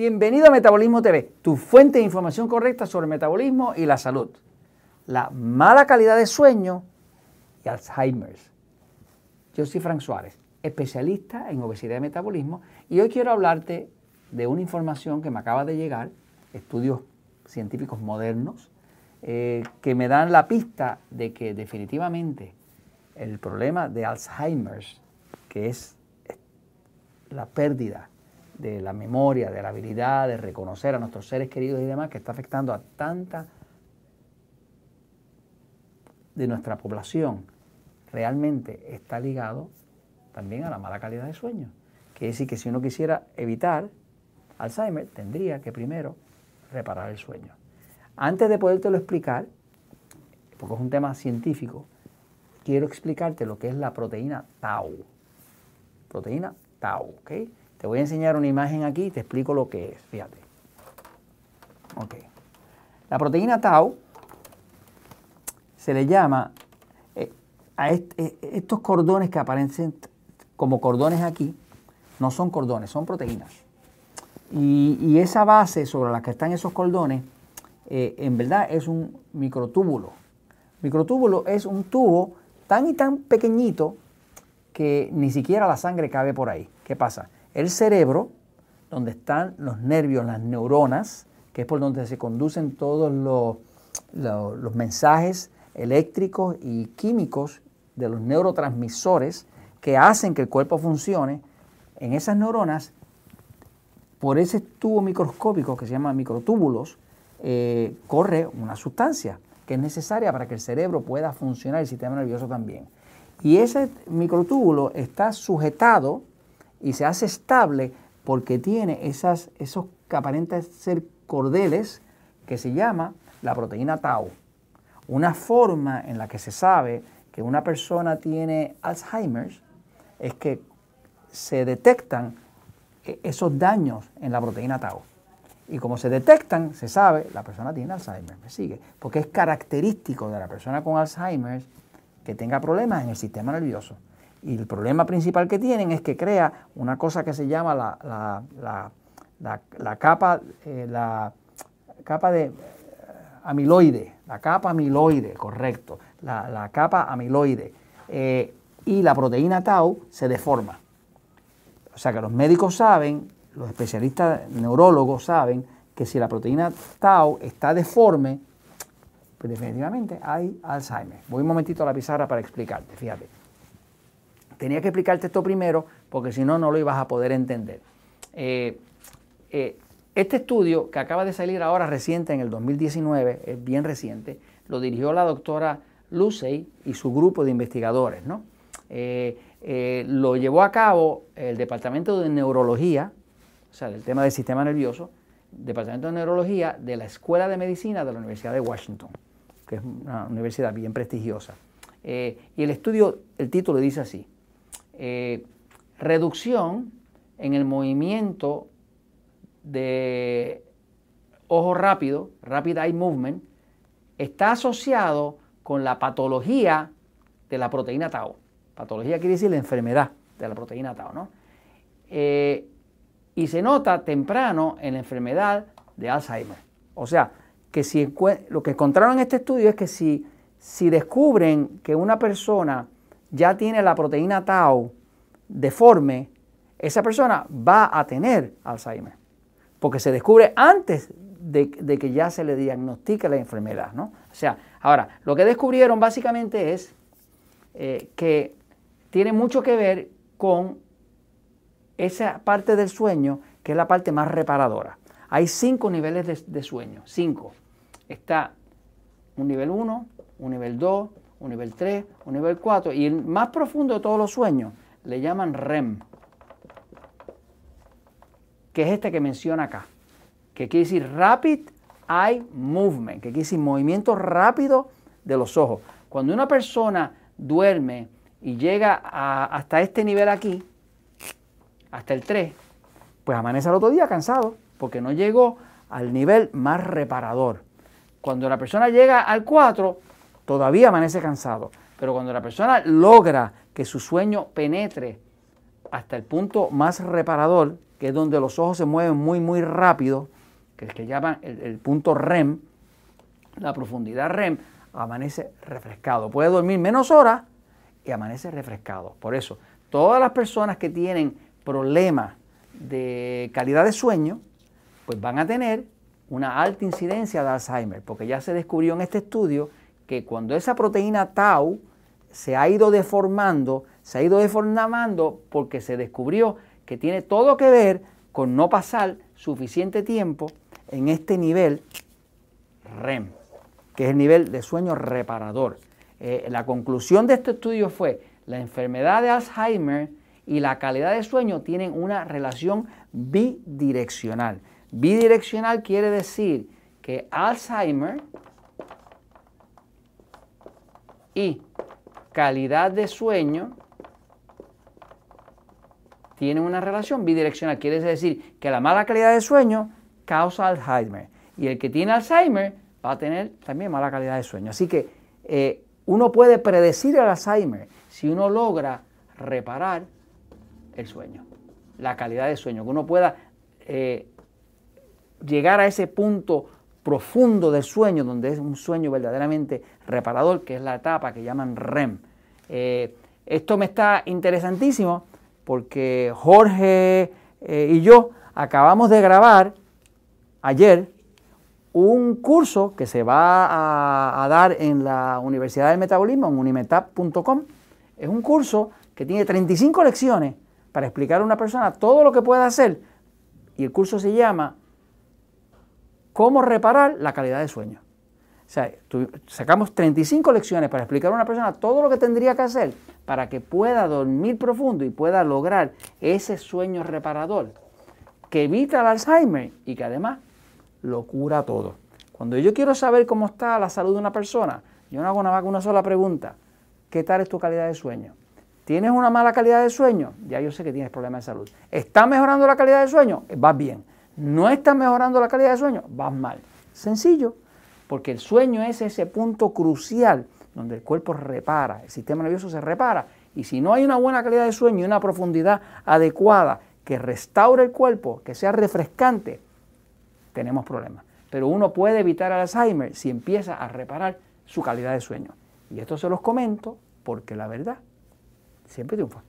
Bienvenido a Metabolismo TV, tu fuente de información correcta sobre metabolismo y la salud. La mala calidad de sueño y Alzheimer's. Yo soy Frank Suárez, especialista en obesidad y metabolismo, y hoy quiero hablarte de una información que me acaba de llegar, estudios científicos modernos, eh, que me dan la pista de que definitivamente el problema de Alzheimer's, que es la pérdida de la memoria, de la habilidad de reconocer a nuestros seres queridos y demás, que está afectando a tanta de nuestra población, realmente está ligado también a la mala calidad de sueño. Quiere decir que si uno quisiera evitar Alzheimer, tendría que primero reparar el sueño. Antes de podértelo explicar, porque es un tema científico, quiero explicarte lo que es la proteína tau. Proteína tau, ¿ok? Te voy a enseñar una imagen aquí y te explico lo que es, fíjate. Ok. La proteína tau se le llama eh, a eh, estos cordones que aparecen como cordones aquí, no son cordones, son proteínas. Y, esa base sobre la que están esos cordones, eh, en verdad es un microtúbulo. Microtúbulo es un tubo tan y tan pequeñito que ni siquiera la sangre cabe por ahí. ¿Qué pasa? El cerebro, donde están los nervios, las neuronas, que es por donde se conducen todos los, mensajes eléctricos y químicos de los neurotransmisores que hacen que el cuerpo funcione, en esas neuronas, por ese tubo microscópico que se llama microtúbulos, eh, corre una sustancia que es necesaria para que el cerebro pueda funcionar, el sistema nervioso también. Y ese microtúbulo está sujetado y se hace estable porque tiene esas, esos que aparentan ser cordeles que se llama la proteína tau. Una forma en la que se sabe que una persona tiene Alzheimer es que se detectan e, esos daños en la proteína tau. Y como se detectan, se sabe, la persona tiene Alzheimer, me sigue, porque es característico de la persona con Alzheimer que tenga problemas en el sistema nervioso. Y el problema principal que tienen es que crea una cosa que se llama la, capa, la capa de eh, amiloide, la capa amiloide, correcto, la, capa amiloide. Eh, y la proteína tau se deforma. O sea que los médicos saben, los especialistas neurólogos saben que si la proteína tau está deforme, pues definitivamente hay Alzheimer. Voy un momentito a la pizarra para explicarte, fíjate. Tenía que explicarte esto primero porque si no, no lo ibas a poder entender. Eh, eh, este estudio que acaba de salir ahora reciente en el 2019, es bien reciente, lo dirigió la doctora Lucey y su grupo de investigadores. ¿no? Eh, lo llevó a cabo el Departamento de Neurología, o sea, del tema del sistema nervioso, Departamento de Neurología de la Escuela de Medicina de la Universidad de Washington, que es una universidad bien prestigiosa. y el estudio, el título dice así, eh, reducción en el movimiento de ojo rápido, rapid eye movement, está asociado con la patología de la proteína tau. Patología quiere decir la enfermedad de la proteína tau, ¿no? Eh, y se nota temprano en la enfermedad de Alzheimer. O sea, que si lo que encontraron en este estudio es que si, si descubren que una persona ya tiene la proteína tau deforme, esa persona va a tener Alzheimer, porque se descubre antes de, que ya se le diagnostique la enfermedad. ¿no? O sea, ahora, lo que descubrieron básicamente es eh, que tiene mucho que ver con esa parte del sueño que es la parte más reparadora. Hay cinco niveles de, de sueño, cinco. Está un nivel 1, un nivel 2, un nivel 3, un nivel 4 y el más profundo de todos los sueños le llaman REM, que es este que menciona acá, que quiere decir Rapid Eye Movement, que quiere decir movimiento rápido de los ojos. Cuando una persona duerme y llega hasta este nivel aquí, hasta el 3, pues amanece al otro día cansado, porque no llegó al nivel más reparador. Cuando la persona llega al 4, todavía amanece cansado. Pero cuando la persona logra que su sueño penetre hasta el punto más reparador, que es donde los ojos se mueven muy, muy rápido, que es que llaman el, punto REM, la profundidad REM, amanece refrescado. Puede dormir menos horas y amanece refrescado. Por eso, todas las personas que tienen problemas de calidad de sueño, pues van a tener una alta incidencia de Alzheimer, porque ya se descubrió en este estudio que cuando esa proteína tau se ha ido deformando, se ha ido deformando porque se descubrió que tiene todo que ver con no pasar suficiente tiempo en este nivel REM, que es el nivel de sueño reparador. Eh, la conclusión de este estudio fue la enfermedad de Alzheimer y la calidad de sueño tienen una relación bidireccional. Bidireccional quiere decir que Alzheimer y calidad de sueño tienen una relación bidireccional. Quiere decir que la mala calidad de sueño causa Alzheimer. Y el que tiene Alzheimer va a tener también mala calidad de sueño. Así que eh, uno puede predecir el Alzheimer si uno logra reparar el sueño, la calidad de sueño, que uno pueda eh, llegar a ese punto profundo del sueño, donde es un sueño verdaderamente reparador, que es la etapa que llaman REM. Eh, esto me está interesantísimo porque Jorge eh, y yo acabamos de grabar ayer un curso que se va a, dar en la Universidad del Metabolismo, en unimetap.com. Es un curso que tiene 35 lecciones para explicar a una persona todo lo que puede hacer. Y el curso se llama ¿Cómo reparar la calidad de sueño? O sea, sacamos 35 lecciones para explicar a una persona todo lo que tendría que hacer para que pueda dormir profundo y pueda lograr ese sueño reparador que evita el Alzheimer y que además lo cura todo. Cuando yo quiero saber cómo está la salud de una persona, yo no hago nada más que una sola pregunta. ¿Qué tal es tu calidad de sueño? ¿Tienes una mala calidad de sueño? Ya yo sé que tienes problemas de salud. ¿Está mejorando la calidad de sueño? Vas bien. ¿No está mejorando la calidad de sueño? Vas mal. Sencillo, porque el sueño es ese punto crucial donde el cuerpo repara, el sistema nervioso se repara. Y si no hay una buena calidad de sueño y una profundidad adecuada que restaure el cuerpo, que sea refrescante, tenemos problemas. Pero uno puede evitar el Alzheimer si empieza a reparar su calidad de sueño. Y esto se los comento porque la verdad siempre triunfa.